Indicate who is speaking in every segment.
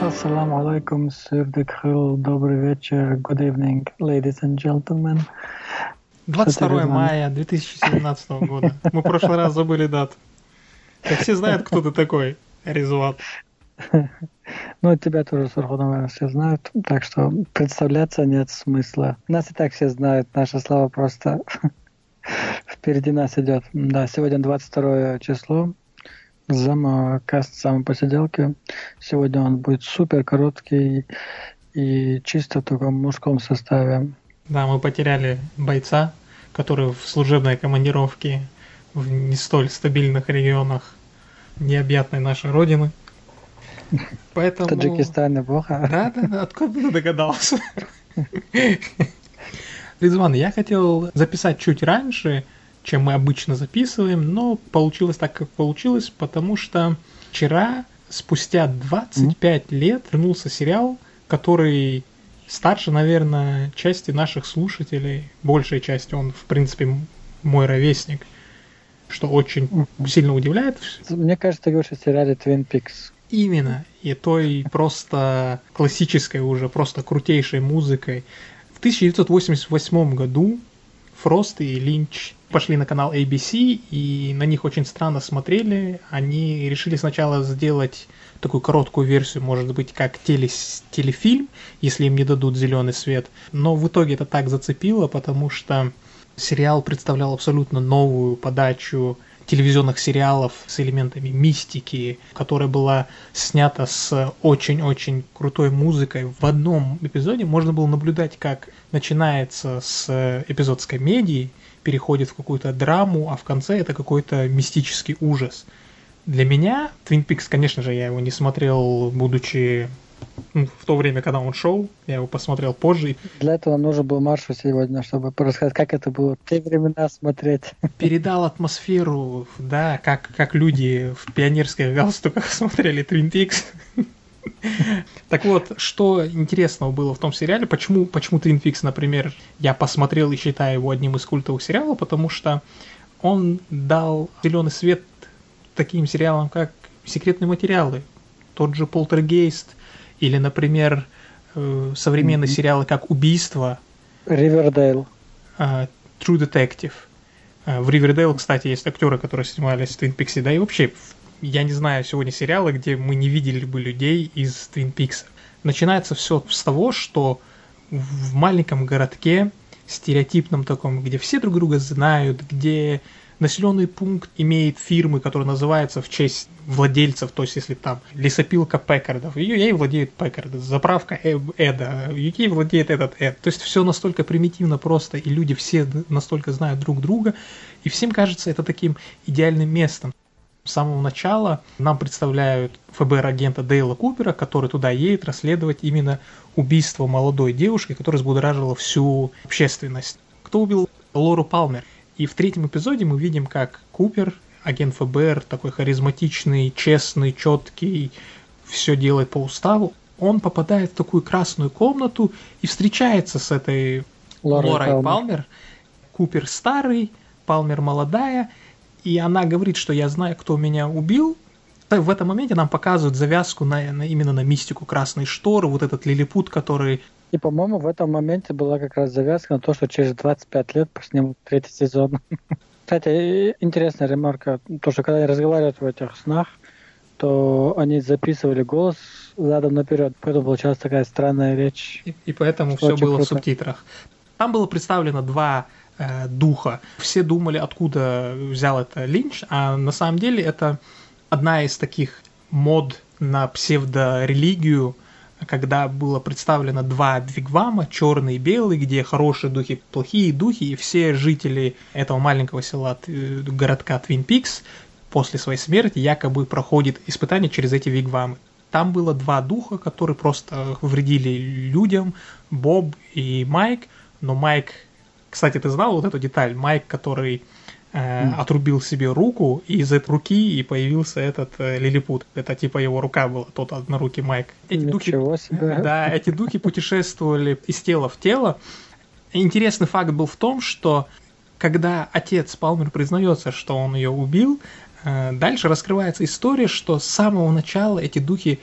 Speaker 1: Ассаламу алейкум, Сырдык Хил, добрый вечер, good evening, ladies and gentlemen.
Speaker 2: 22 мая 2017 года. Мы в прошлый раз забыли дату. Как все знают, кто ты такой, Резуат.
Speaker 1: Ну, тебя тоже, Сурху, наверное, все знают, так что представляться нет смысла. Нас и так все знают, наша слава просто впереди нас идет. Да, сегодня 22 число, зама каст самой посиделки. Сегодня он будет супер короткий и чисто в таком мужском составе.
Speaker 2: Да, мы потеряли бойца, который в служебной командировке в не столь стабильных регионах необъятной нашей родины.
Speaker 1: Поэтому... Таджикистан плохо.
Speaker 2: Да, да, да, откуда ты догадался? Ридзван, я хотел записать чуть раньше, чем мы обычно записываем, но получилось так, как получилось, потому что вчера, спустя 25 mm-hmm. лет, вернулся сериал, который старше, наверное, части наших слушателей, большей части, он, в принципе, мой ровесник, что очень сильно удивляет.
Speaker 1: Мне кажется, ты говоришь о сериале Twin Peaks.
Speaker 2: Именно. И той просто классической уже, просто крутейшей музыкой. В 1988 году Фрост и Линч пошли на канал ABC, и на них очень странно смотрели. Они решили сначала сделать такую короткую версию, может быть, как телес, телефильм, если им не дадут зеленый свет. Но в итоге это так зацепило, потому что сериал представлял абсолютно новую подачу телевизионных сериалов с элементами мистики, которая была снята с очень-очень крутой музыкой. В одном эпизоде можно было наблюдать, как начинается с эпизод с комедией, переходит в какую-то драму, а в конце это какой-то мистический ужас. Для меня Twin Peaks, конечно же, я его не смотрел, будучи ну, в то время, когда он шел, я его посмотрел позже.
Speaker 1: Для этого нужен был Маршу сегодня, чтобы рассказать, как это было в те времена смотреть.
Speaker 2: Передал атмосферу, да, как, как люди в пионерских галстуках смотрели Twin Peaks. Так вот, что интересного было в том сериале, почему, почему Twin Peaks, например, я посмотрел и считаю его одним из культовых сериалов, потому что он дал зеленый свет таким сериалам, как «Секретные материалы», тот же «Полтергейст», или, например, э, современные mm-hmm. сериалы как «Убийство».
Speaker 1: «Ривердейл».
Speaker 2: True Detective. Э, в «Ривердейл», кстати, есть актеры, которые снимались в «Твин Пиксе». Да и вообще, я не знаю сегодня сериалы, где мы не видели бы людей из «Твин Пикса». Начинается все с того, что в маленьком городке, стереотипном таком, где все друг друга знают, где населенный пункт имеет фирмы, которые называются в честь владельцев, то есть если там лесопилка Пекардов, ее ей владеет Пекард, заправка Эда, ей владеет этот Эд. То есть все настолько примитивно просто, и люди все настолько знают друг друга, и всем кажется это таким идеальным местом. С самого начала нам представляют ФБР-агента Дейла Купера, который туда едет расследовать именно убийство молодой девушки, которая взбудоражила всю общественность. Кто убил Лору Палмер? И в третьем эпизоде мы видим, как Купер, агент ФБР, такой харизматичный, честный, четкий, все делает по уставу, он попадает в такую красную комнату и встречается с этой Лорой, Лорой Палмер. Палмер. Купер старый, Палмер молодая, и она говорит, что я знаю, кто меня убил. В этом моменте нам показывают завязку на, на именно на мистику красной шторы, вот этот лилипут, который
Speaker 1: и, по-моему, в этом моменте была как раз завязка на то, что через 25 лет поснимут третий сезон. Кстати, интересная ремарка, то, что когда они разговаривают в этих снах, то они записывали голос задом наперед, поэтому получалась такая странная речь.
Speaker 2: И, и поэтому все было круто. в субтитрах. Там было представлено два э, духа. Все думали, откуда взял это Линч, а на самом деле это одна из таких мод на псевдорелигию, когда было представлено два двигвама, черный и белый, где хорошие духи, плохие духи, и все жители этого маленького села, э, городка Твин Пикс, после своей смерти якобы проходит испытание через эти вигвамы. Там было два духа, которые просто вредили людям, Боб и Майк, но Майк, кстати, ты знал вот эту деталь, Майк, который э, отрубил себе руку, и из этой руки и появился этот э, лилипут. Это типа его рука была, тот однорукий Майк.
Speaker 1: Эти Ничего духи, себе.
Speaker 2: Да, эти духи путешествовали из тела в тело. Интересный факт был в том, что когда отец Палмер признается, что он ее убил, э, дальше раскрывается история, что с самого начала эти духи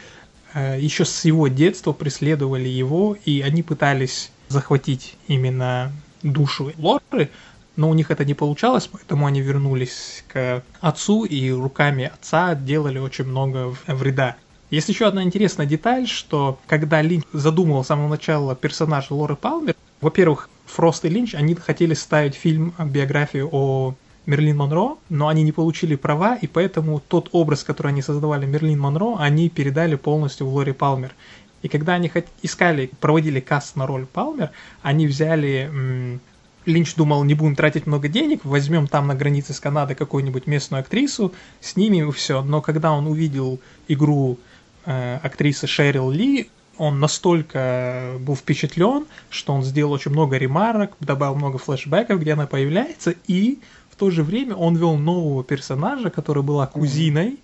Speaker 2: э, еще с его детства преследовали его, и они пытались захватить именно душу Лоры, но у них это не получалось, поэтому они вернулись к отцу и руками отца делали очень много вреда. Есть еще одна интересная деталь, что когда Линч задумывал с самого начала персонажа Лоры Палмер, во-первых, Фрост и Линч, они хотели ставить фильм, биографию о Мерлин Монро, но они не получили права, и поэтому тот образ, который они создавали Мерлин Монро, они передали полностью в Лори Палмер. И когда они искали, проводили каст на роль Палмер, они взяли... Линч думал, не будем тратить много денег, возьмем там на границе с Канадой какую-нибудь местную актрису, снимем и все. Но когда он увидел игру э, актрисы Шерил Ли, он настолько был впечатлен, что он сделал очень много ремарок, добавил много флешбеков, где она появляется, и в то же время он вел нового персонажа, которая была кузиной,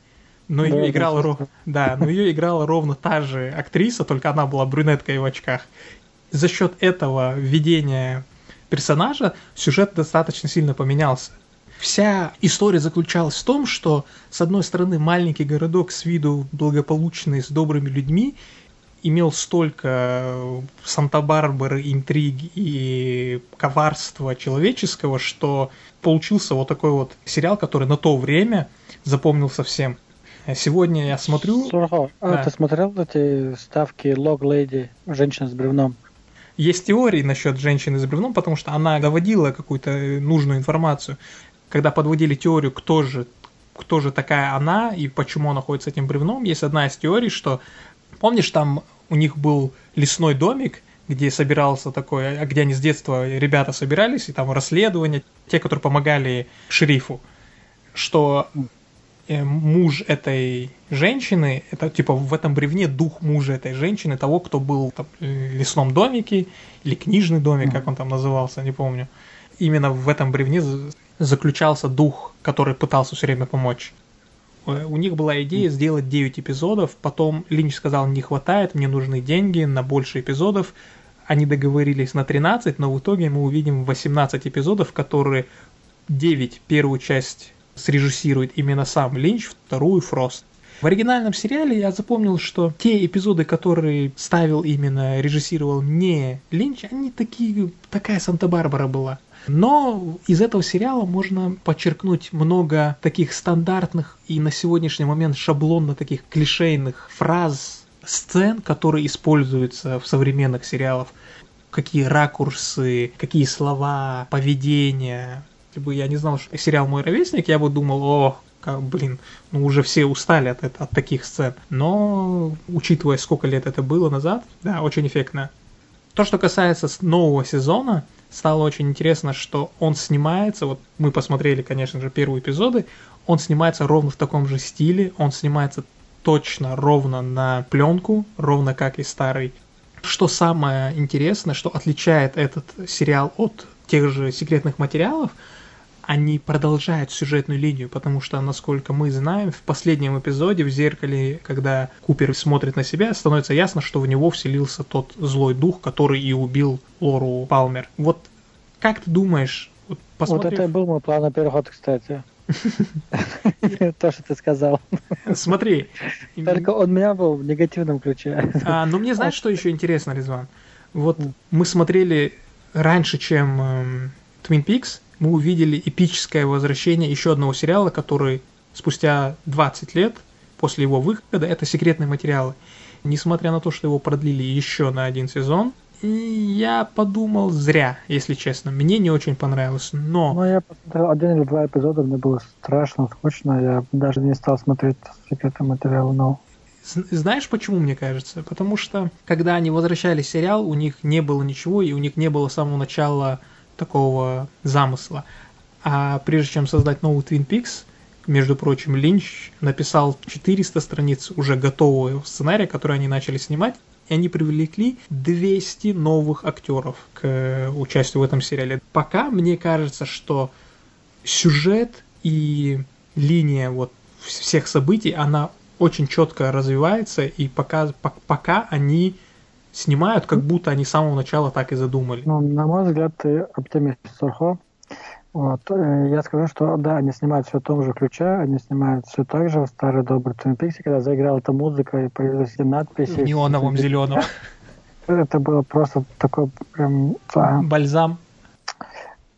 Speaker 2: но ее да, играла ро... да, но ее играла ровно та же актриса, только она была брюнеткой в очках. За счет этого введения персонажа сюжет достаточно сильно поменялся. Вся история заключалась в том, что, с одной стороны, маленький городок с виду благополучный, с добрыми людьми, имел столько Санта-Барбары, интриги и коварства человеческого, что получился вот такой вот сериал, который на то время запомнился всем. Сегодня я смотрю...
Speaker 1: Сурхо, а да. ты смотрел эти ставки Log Lady, женщина с бревном?
Speaker 2: Есть теории насчет женщины с бревном, потому что она доводила какую-то нужную информацию. Когда подводили теорию, кто же кто же такая она и почему она ходит с этим бревном, есть одна из теорий, что Помнишь, там у них был лесной домик, где собирался такой, а где они с детства ребята собирались, и там расследования, те, которые помогали шерифу, что муж этой женщины, это типа в этом бревне дух мужа этой женщины, того, кто был там, в лесном домике или книжный домик, как он там назывался, не помню. Именно в этом бревне заключался дух, который пытался все время помочь. Э, у них была идея сделать 9 эпизодов, потом Линч сказал, не хватает, мне нужны деньги на больше эпизодов. Они договорились на 13, но в итоге мы увидим 18 эпизодов, которые 9 первую часть срежиссирует именно сам Линч, вторую Фрост. В оригинальном сериале я запомнил, что те эпизоды, которые ставил именно, режиссировал не Линч, они такие, такая Санта-Барбара была. Но из этого сериала можно подчеркнуть много таких стандартных и на сегодняшний момент шаблонно таких клишейных фраз, сцен, которые используются в современных сериалах. Какие ракурсы, какие слова, поведение. Если бы я не знал, что сериал «Мой ровесник», я бы думал, о, как, блин, ну уже все устали от, от таких сцен. Но, учитывая, сколько лет это было назад, да, очень эффектно. То, что касается нового сезона, стало очень интересно, что он снимается, вот мы посмотрели, конечно же, первые эпизоды, он снимается ровно в таком же стиле, он снимается точно ровно на пленку, ровно как и старый. Что самое интересное, что отличает этот сериал от тех же секретных материалов, они продолжают сюжетную линию, потому что, насколько мы знаем, в последнем эпизоде в зеркале, когда Купер смотрит на себя, становится ясно, что в него вселился тот злой дух, который и убил Лору Палмер. Вот как ты думаешь,
Speaker 1: вот, посмотрев... вот это и был мой план на переход, кстати. То, что ты сказал.
Speaker 2: Смотри.
Speaker 1: Только он меня был в негативном ключе.
Speaker 2: А, ну мне знаешь, что еще интересно, Резван? Вот мы смотрели раньше, чем эм, Twin Peaks, мы увидели эпическое возвращение еще одного сериала, который спустя 20 лет после его выхода, это секретные материалы. Несмотря на то, что его продлили еще на один сезон, я подумал зря, если честно. Мне не очень понравилось, но...
Speaker 1: Ну, я посмотрел один или два эпизода, мне было страшно, скучно. Я даже не стал смотреть секретные материалы, но...
Speaker 2: Знаешь, почему, мне кажется? Потому что, когда они возвращали сериал, у них не было ничего, и у них не было с самого начала такого замысла. А прежде чем создать новый Twin Peaks, между прочим, Линч написал 400 страниц уже готового сценария, который они начали снимать, и они привлекли 200 новых актеров к участию в этом сериале. Пока мне кажется, что сюжет и линия вот всех событий, она очень четко развивается, и пока, пока они снимают, как будто они с самого начала так и задумали.
Speaker 1: Ну, на мой взгляд, ты оптимист, Сурхо. Вот. Э, я скажу, что да, они снимают все в том же ключе, они снимают все так же в старый добрый Twin Peaks, когда заиграла эта музыка и появились эти надписи.
Speaker 2: В неоновом зеленом.
Speaker 1: Это было просто такое прям...
Speaker 2: Бальзам.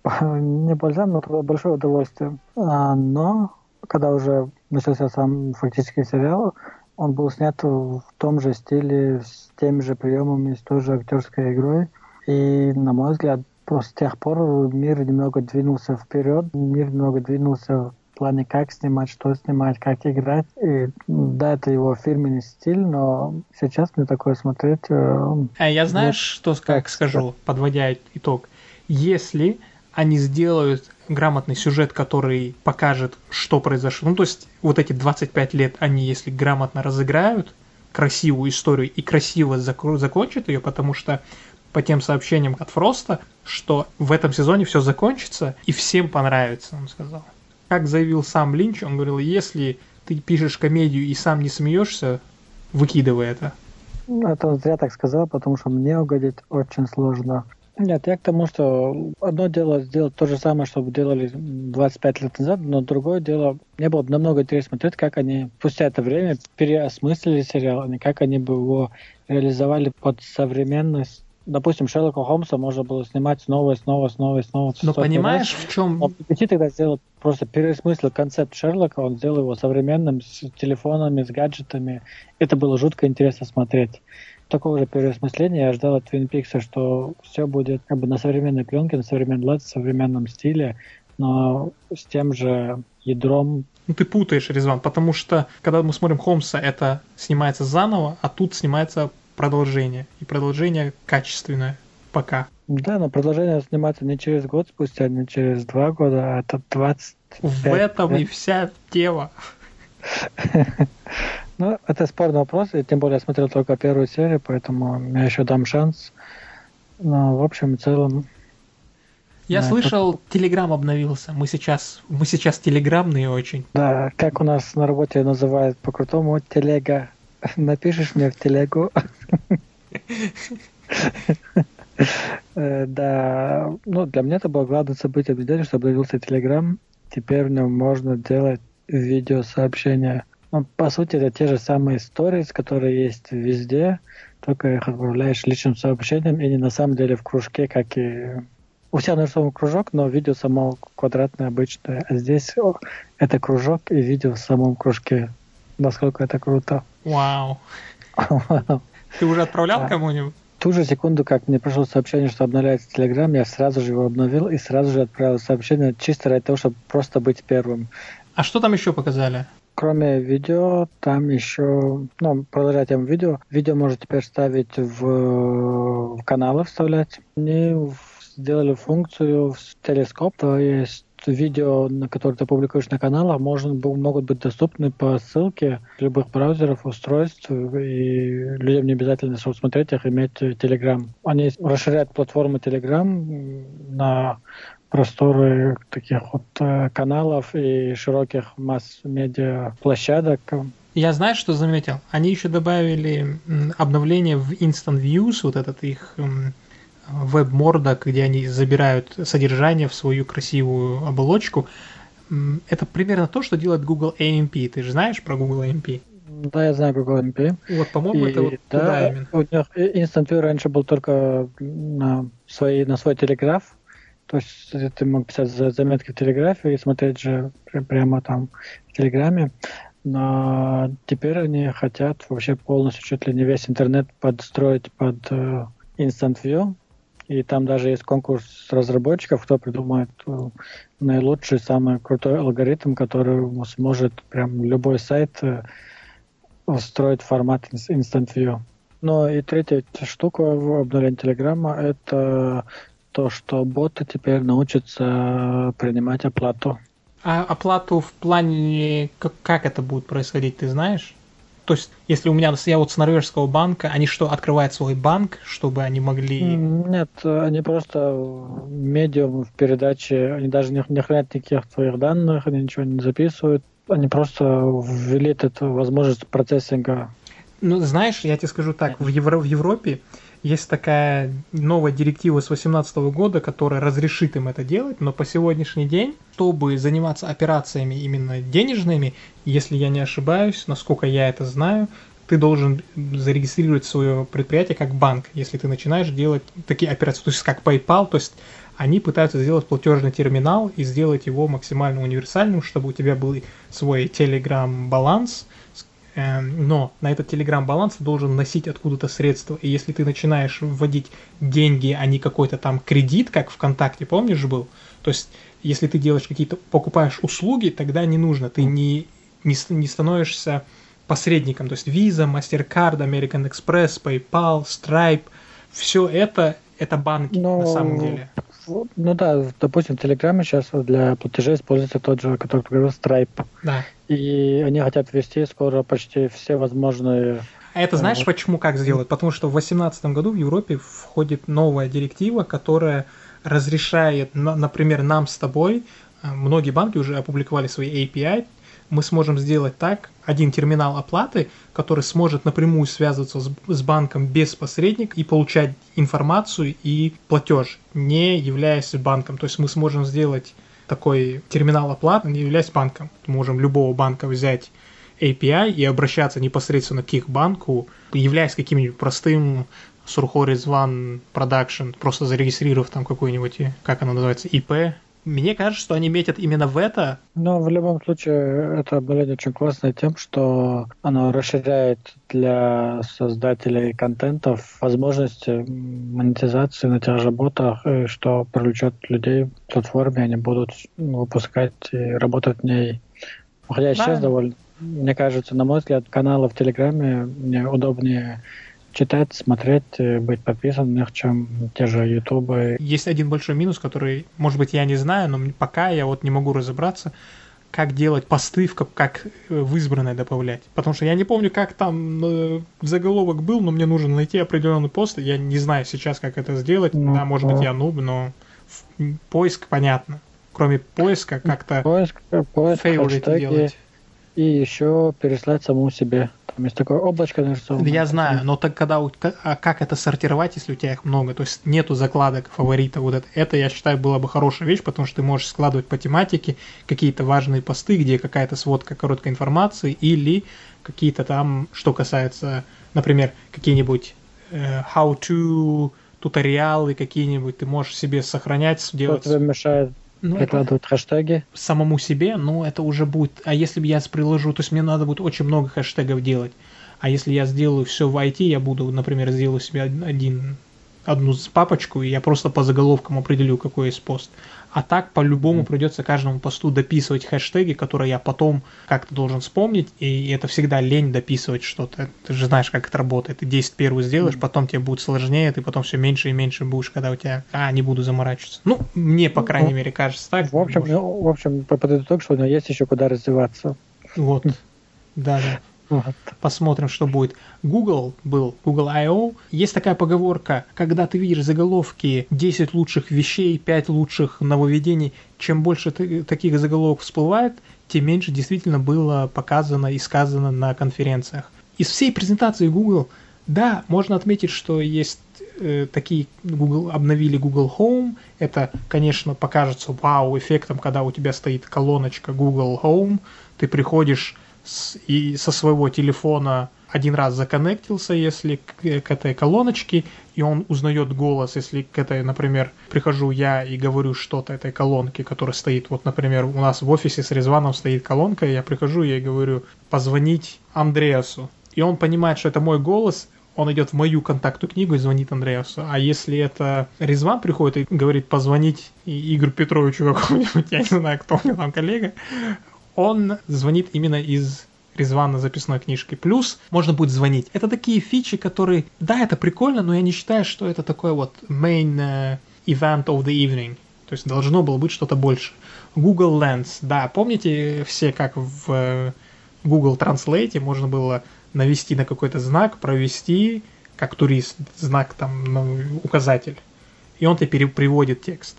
Speaker 1: Не бальзам, но было большое удовольствие. А, но когда уже начался сам фактически сериал, он был снят в том же стиле, с теми же приемами, с той же актерской игрой. И, на мой взгляд, просто с тех пор мир немного двинулся вперед, мир немного двинулся в плане, как снимать, что снимать, как играть. И да, это его фирменный стиль, но сейчас мне такое смотреть... Э,
Speaker 2: а я знаешь, что как скажу, подводя итог? Если они сделают грамотный сюжет, который покажет, что произошло. Ну, то есть, вот эти 25 лет они, если грамотно разыграют красивую историю и красиво зак- закончат ее, потому что по тем сообщениям от Фроста, что в этом сезоне все закончится и всем понравится, он сказал. Как заявил сам Линч, он говорил, если ты пишешь комедию и сам не смеешься, выкидывай это.
Speaker 1: Это он зря так сказал, потому что мне угодить очень сложно. Нет, я к тому, что одно дело сделать то же самое, что делали 25 лет назад, но другое дело, мне было бы намного интереснее смотреть, как они спустя это время переосмыслили сериал, а как они бы его реализовали под современность допустим, Шерлока Холмса можно было снимать снова и снова, снова и снова.
Speaker 2: Но понимаешь, раз. в чем...
Speaker 1: BBC тогда сделал просто пересмыслил концепт Шерлока, он сделал его современным, с телефонами, с гаджетами. Это было жутко интересно смотреть такого же переосмысления я ждал от Twin Peaks, что все будет как бы на современной пленке, на современном лад, в современном стиле, но с тем же ядром.
Speaker 2: Ну, ты путаешь, Резван, потому что, когда мы смотрим Холмса, это снимается заново, а тут снимается продолжение. И продолжение качественное. Пока.
Speaker 1: Да, но продолжение снимается не через год спустя, не через два года, а это 20
Speaker 2: В этом и вся тема.
Speaker 1: Ну, это спорный вопрос, и тем более я смотрел только первую серию, поэтому я еще дам шанс. Но, в общем и целом...
Speaker 2: Я да, слышал, это... Телеграм обновился. Мы сейчас, мы сейчас телеграммные очень.
Speaker 1: Да, как у нас на работе называют по-крутому, телега. Напишешь мне в телегу. Э, да, ну для меня это было главное событие недели, что обновился Телеграм. Теперь в нем можно делать видеосообщения. Ну, по сути, это те же самые истории, которые есть везде, только их отправляешь личным сообщением и не на самом деле в кружке, как и... У себя нарисован кружок, но видео само квадратное, обычное. А здесь о, это кружок и видео в самом кружке. Насколько это круто.
Speaker 2: Вау. Ты уже отправлял кому-нибудь?
Speaker 1: ту же секунду, как мне пришло сообщение, что обновляется Телеграм, я сразу же его обновил и сразу же отправил сообщение чисто ради того, чтобы просто быть первым.
Speaker 2: А что там еще показали?
Speaker 1: Кроме видео, там еще, ну, продолжать тему видео, видео можно теперь ставить в, в каналы, вставлять. Они сделали функцию в телескоп, то есть видео, на которые ты публикуешь на каналах, можно, могут быть доступны по ссылке любых браузеров, устройств, и людям не обязательно, чтобы смотреть их, иметь Telegram. Они расширяют платформу Telegram на просторы таких вот э, каналов и широких масс-медиа площадок.
Speaker 2: Я знаю, что заметил. Они еще добавили обновление в Instant Views, вот этот их веб-мордок, где они забирают содержание в свою красивую оболочку. Это примерно то, что делает Google AMP. Ты же знаешь про Google AMP?
Speaker 1: Да, я знаю Google AMP.
Speaker 2: Вот, по-моему, и, это вот да, туда именно. У них
Speaker 1: Instant View раньше был только на, свой на свой телеграф, то есть ты мог писать заметки в Телеграфе и смотреть же прямо там в Телеграме. Но теперь они хотят вообще полностью чуть ли не весь интернет подстроить под uh, Instant View. И там даже есть конкурс разработчиков, кто придумает uh, наилучший, самый крутой алгоритм, который сможет прям любой сайт устроить формат Instant View. Ну и третья штука в обновлении Телеграма — это то, что боты теперь научатся принимать оплату.
Speaker 2: А оплату в плане, как, как это будет происходить, ты знаешь? То есть, если у меня я вот с норвежского банка, они что, открывают свой банк, чтобы они могли...
Speaker 1: Нет, они просто медиум в передаче, они даже не, не хранят никаких твоих данных, они ничего не записывают, они просто ввели эту возможность процессинга.
Speaker 2: Ну, знаешь, я тебе скажу так, в, Евро, в Европе есть такая новая директива с 2018 года, которая разрешит им это делать, но по сегодняшний день, чтобы заниматься операциями именно денежными, если я не ошибаюсь, насколько я это знаю, ты должен зарегистрировать свое предприятие как банк, если ты начинаешь делать такие операции, то есть как PayPal, то есть они пытаются сделать платежный терминал и сделать его максимально универсальным, чтобы у тебя был свой Telegram баланс, но на этот Telegram баланс ты должен носить откуда-то средства. И если ты начинаешь вводить деньги, а не какой-то там кредит, как ВКонтакте, помнишь, был? То есть, если ты делаешь какие-то, покупаешь услуги, тогда не нужно, ты не, не, не становишься посредником. То есть Visa, MasterCard, American Express, PayPal, Stripe, все это, это банки Но... на самом деле.
Speaker 1: Ну да, допустим, в Телеграме сейчас для платежей используется тот же, который ты говорил, Stripe.
Speaker 2: Да.
Speaker 1: И они хотят ввести скоро почти все возможные...
Speaker 2: А это знаешь, почему как сделать? Потому что в 2018 году в Европе входит новая директива, которая разрешает, например, нам с тобой, э, многие банки уже опубликовали свои API, мы сможем сделать так, один терминал оплаты, который сможет напрямую связываться с, с банком без посредника и получать информацию и платеж, не являясь банком. То есть мы сможем сделать такой терминал оплаты, не являясь банком. Мы можем любого банка взять API и обращаться непосредственно к их банку, являясь каким-нибудь простым Сурхорис One Production, просто зарегистрировав там какой-нибудь, как оно называется, IP, мне кажется, что они метят именно в это.
Speaker 1: Но в любом случае, это обновление очень классное тем, что оно расширяет для создателей контентов возможности монетизации на тех же ботах, что привлечет людей в платформе, они будут выпускать и работать в ней. Хотя да. сейчас довольно, мне кажется, на мой взгляд, каналы в Телеграме мне удобнее читать, смотреть, э, быть подписанным, чем те же ютубы.
Speaker 2: Есть один большой минус, который, может быть, я не знаю, но пока я вот не могу разобраться, как делать посты, как э, в избранное добавлять. Потому что я не помню, как там э, заголовок был, но мне нужно найти определенный пост. Я не знаю сейчас, как это сделать. Ну, да, может быть, я нуб, но поиск понятно. Кроме поиска, как-то
Speaker 1: поиск, поиск делать. И еще переслать самому себе. Там есть такое облачко нарисовано.
Speaker 2: Я знаю, но так когда у, а как это сортировать, если у тебя их много? То есть нету закладок фаворита. Вот это, это, я считаю, была бы хорошая вещь, потому что ты можешь складывать по тематике какие-то важные посты, где какая-то сводка короткой информации или какие-то там, что касается, например, какие-нибудь э, how-to туториалы какие-нибудь, ты можешь себе сохранять, делать...
Speaker 1: Что тебе мешает ну, прикладывать хэштеги?
Speaker 2: Самому себе, ну, это уже будет... А если я приложу, то есть мне надо будет очень много хэштегов делать. А если я сделаю все в IT, я буду, например, сделаю себе один, одну папочку, и я просто по заголовкам определю, какой есть пост. А так по-любому придется каждому посту дописывать хэштеги, которые я потом как-то должен вспомнить, и это всегда лень дописывать что-то. Ты же знаешь, как это работает. Ты 10 первых сделаешь, потом тебе будет сложнее, ты потом все меньше и меньше будешь, когда у тебя, а, не буду заморачиваться. Ну, мне, по крайней мере, кажется так.
Speaker 1: В общем, ну, в общем, подытожу, что у него есть еще куда развиваться.
Speaker 2: Вот. Да, да. Вот. Посмотрим, что будет. Google был, Google I.O. Есть такая поговорка, когда ты видишь заголовки 10 лучших вещей, 5 лучших нововведений, чем больше таких заголовок всплывает, тем меньше действительно было показано и сказано на конференциях. Из всей презентации Google, да, можно отметить, что есть э, такие Google обновили Google Home. Это, конечно, покажется вау эффектом, когда у тебя стоит колоночка Google Home. Ты приходишь с, и со своего телефона один раз законнектился, если к, к этой колоночке, и он узнает голос, если к этой, например, прихожу я и говорю что-то этой колонке, которая стоит, вот, например, у нас в офисе с Резваном стоит колонка, я прихожу и говорю позвонить Андреасу. И он понимает, что это мой голос, он идет в мою контактную книгу и звонит Андреасу. А если это Резван приходит и говорит позвонить Игорю Петровичу какому-нибудь, я не знаю, кто у него там коллега, он звонит именно из Резвана записной книжки. Плюс можно будет звонить. Это такие фичи, которые, да, это прикольно, но я не считаю, что это такой вот main uh, event of the evening. То есть должно было быть что-то больше. Google Lens, да, помните все, как в Google Translate можно было навести на какой-то знак, провести, как турист, знак там, ну, указатель, и он тебе приводит текст.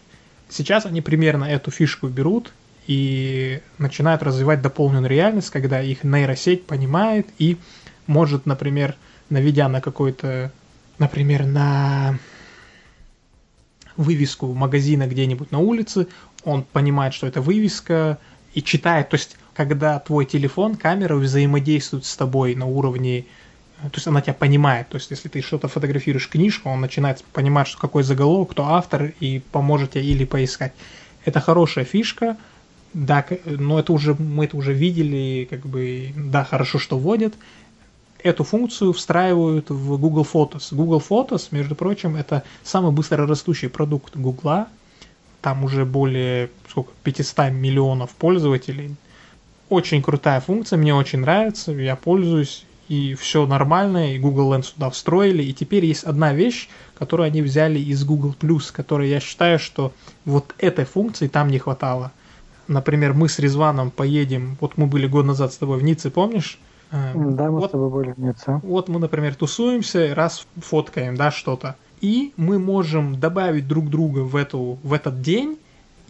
Speaker 2: Сейчас они примерно эту фишку берут и начинают развивать дополненную реальность, когда их нейросеть понимает и может, например, наведя на какой-то, например, на вывеску магазина где-нибудь на улице, он понимает, что это вывеска, и читает, то есть, когда твой телефон, камера взаимодействует с тобой на уровне, то есть она тебя понимает, то есть, если ты что-то фотографируешь книжку, он начинает понимать, что какой заголовок, кто автор, и поможет тебе или поискать. Это хорошая фишка, да, но это уже, мы это уже видели, как бы, да, хорошо, что вводят, эту функцию встраивают в Google Photos. Google Photos, между прочим, это самый быстро растущий продукт Google. Там уже более сколько, 500 миллионов пользователей. Очень крутая функция, мне очень нравится, я пользуюсь, и все нормально, и Google Lens сюда встроили. И теперь есть одна вещь, которую они взяли из Google+, которая я считаю, что вот этой функции там не хватало. Например, мы с Резваном поедем, вот мы были год назад с тобой в Ницце, помнишь?
Speaker 1: Да, мы вот, с тобой были нет,
Speaker 2: Вот мы, например, тусуемся, раз фоткаем, да, что-то. И мы можем добавить друг друга в, эту, в этот день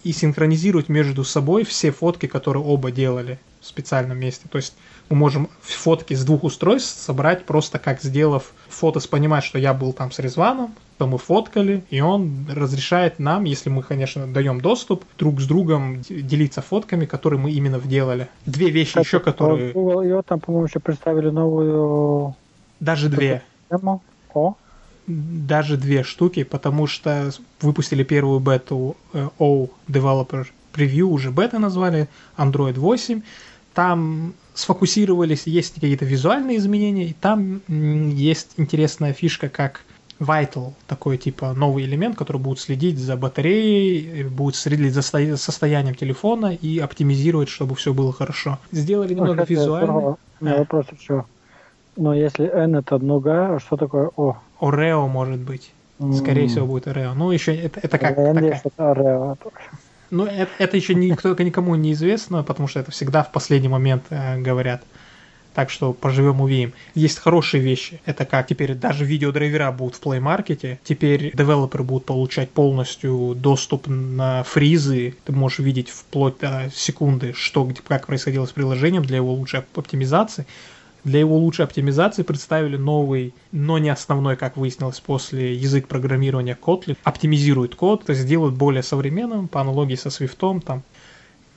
Speaker 2: и синхронизировать между собой все фотки, которые оба делали в специальном месте. То есть мы можем фотки с двух устройств собрать просто как сделав фото с понимать, что я был там с Резваном, то мы фоткали, и он разрешает нам, если мы, конечно, даем доступ, друг с другом делиться фотками, которые мы именно вделали. Две вещи как еще, которые...
Speaker 1: Ее там, по-моему, еще представили новую...
Speaker 2: Даже две.
Speaker 1: Тему. О.
Speaker 2: Даже две штуки, потому что выпустили первую бету э, O Developer Preview, уже бета назвали, Android 8. Там сфокусировались, есть какие-то визуальные изменения, и там есть интересная фишка, как Vital, такой типа новый элемент, который будет следить за батареей, будет следить за состоянием телефона и оптимизировать, чтобы все было хорошо. Сделали немного ну, визуально.
Speaker 1: У меня вопрос еще. Но если N это нуга, что такое O?
Speaker 2: Орео может быть. Скорее mm. всего будет Орео. Ну, еще это, это как
Speaker 1: N такая... это Орео.
Speaker 2: Ну, это, это еще никто, никому не известно, потому что это всегда в последний момент э, говорят. Так что поживем увидим. Есть хорошие вещи. Это как теперь даже видеодрайвера будут в Play Market. Теперь девелоперы будут получать полностью доступ на фризы. Ты можешь видеть вплоть до секунды, что, как происходило с приложением для его лучшей оптимизации. Для его лучшей оптимизации представили новый, но не основной, как выяснилось после язык программирования Kotlin. Оптимизирует код, то есть делают более современным, по аналогии со Swift. Там.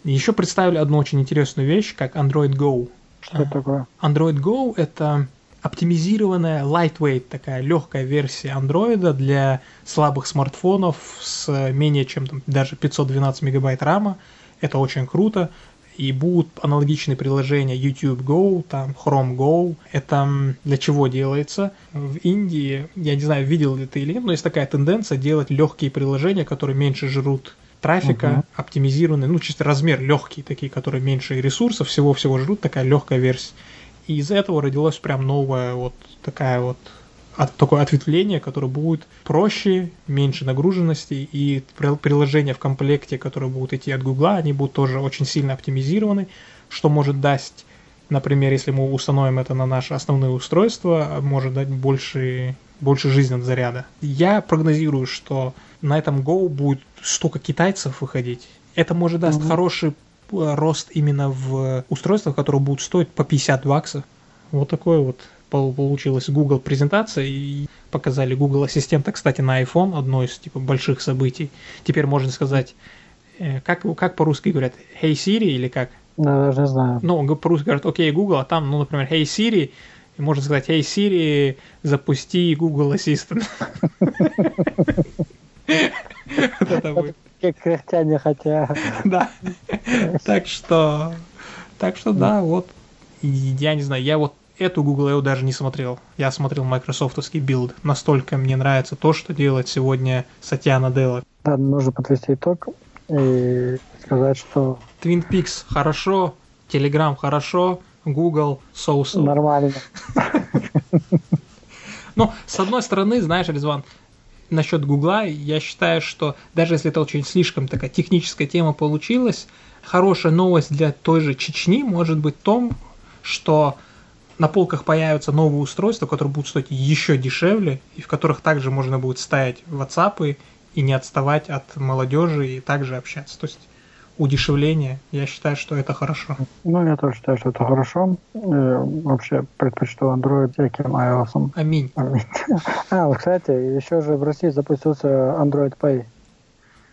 Speaker 2: Еще представили одну очень интересную вещь, как Android Go.
Speaker 1: Что это такое?
Speaker 2: Android Go — это оптимизированная lightweight, такая легкая версия Android для слабых смартфонов с менее чем там, даже 512 мегабайт рама. Это очень круто и будут аналогичные приложения YouTube Go, там Chrome Go. Это для чего делается? В Индии, я не знаю, видел ли ты или нет, но есть такая тенденция делать легкие приложения, которые меньше жрут трафика, uh-huh. оптимизированные, ну, чисто размер легкий, такие, которые меньше ресурсов, всего-всего жрут, такая легкая версия. И из этого родилась прям новая вот такая вот от, такое ответвление, которое будет проще, меньше нагруженности, и приложения в комплекте, которые будут идти от Гугла, они будут тоже очень сильно оптимизированы, что может дать, например, если мы установим это на наше основное устройство, может дать больше, больше жизненного заряда. Я прогнозирую, что на этом Go будет столько китайцев выходить. Это может даст mm-hmm. хороший э, рост именно в устройствах, которые будут стоить по 50 баксов. Вот такой вот получилась Google презентация и показали Google Ассистента, кстати, на iPhone, одно из типа больших событий. Теперь можно сказать, э, как, как по-русски говорят, Hey Siri или как?
Speaker 1: Да, даже не знаю.
Speaker 2: Ну, по-русски говорят, окей, Google, а там, ну, например, Hey Siri, и можно сказать, Hey Siri, запусти Google Assistant.
Speaker 1: это будет. Как крестьяне хотя.
Speaker 2: Да. Так что, так что да, вот. Я не знаю, я вот эту Google I.O. даже не смотрел. Я смотрел майкрософтовский Build. Настолько мне нравится то, что делает сегодня Сатья Наделла.
Speaker 1: Да, нужно подвести итог и сказать, что...
Speaker 2: Twin Peaks хорошо, Telegram хорошо, Google соус.
Speaker 1: Нормально.
Speaker 2: Но, с одной стороны, знаешь, Резван, насчет Гугла, я считаю, что даже если это очень слишком такая техническая тема получилась, хорошая новость для той же Чечни может быть в том, что на полках появятся новые устройства, которые будут стоить еще дешевле, и в которых также можно будет ставить WhatsApp и не отставать от молодежи и также общаться. То есть удешевление, я считаю, что это хорошо.
Speaker 1: Ну, я тоже считаю, что это хорошо. Э, вообще предпочту Android всяким iOS.
Speaker 2: Аминь.
Speaker 1: Аминь. А, вот, кстати, еще же в России запустился Android Pay.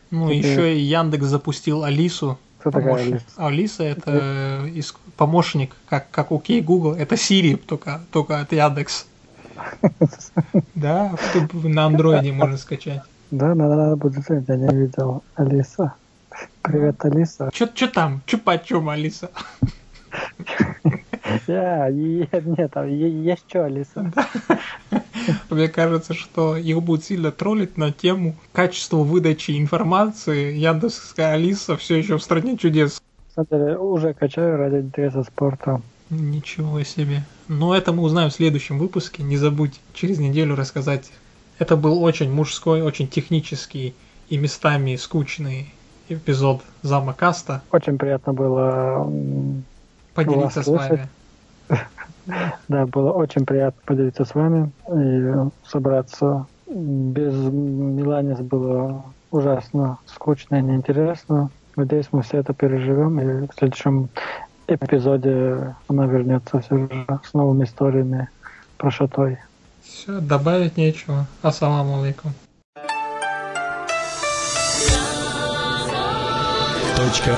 Speaker 2: Ну, это... еще и Яндекс запустил Алису.
Speaker 1: Кто такая Алиса?
Speaker 2: Алиса это э, помощник, как, как окей Google, это Siri, только, только от Яндекс. Да, на андроиде можно скачать.
Speaker 1: Да, надо, надо будет, я не видел. Алиса. Привет, Алиса.
Speaker 2: Что там? Чё почем, Алиса?
Speaker 1: Я, нет, там есть что, Алиса.
Speaker 2: Мне кажется, что их будут сильно троллить на тему качества выдачи информации. Яндексская Алиса все еще в стране чудес.
Speaker 1: Смотри, уже качаю ради интереса спорта.
Speaker 2: Ничего себе. Но это мы узнаем в следующем выпуске. Не забудь через неделю рассказать. Это был очень мужской, очень технический и местами скучный эпизод Зама Каста.
Speaker 1: Очень приятно было
Speaker 2: поделиться с вами.
Speaker 1: Да, было очень приятно поделиться с вами и собраться. Без Миланис было ужасно скучно и неинтересно. Надеюсь, мы все это переживем, и в следующем эпизоде она вернется все же с новыми историями про шатой.
Speaker 2: Все, добавить нечего. Ассаламу алейкум. Точка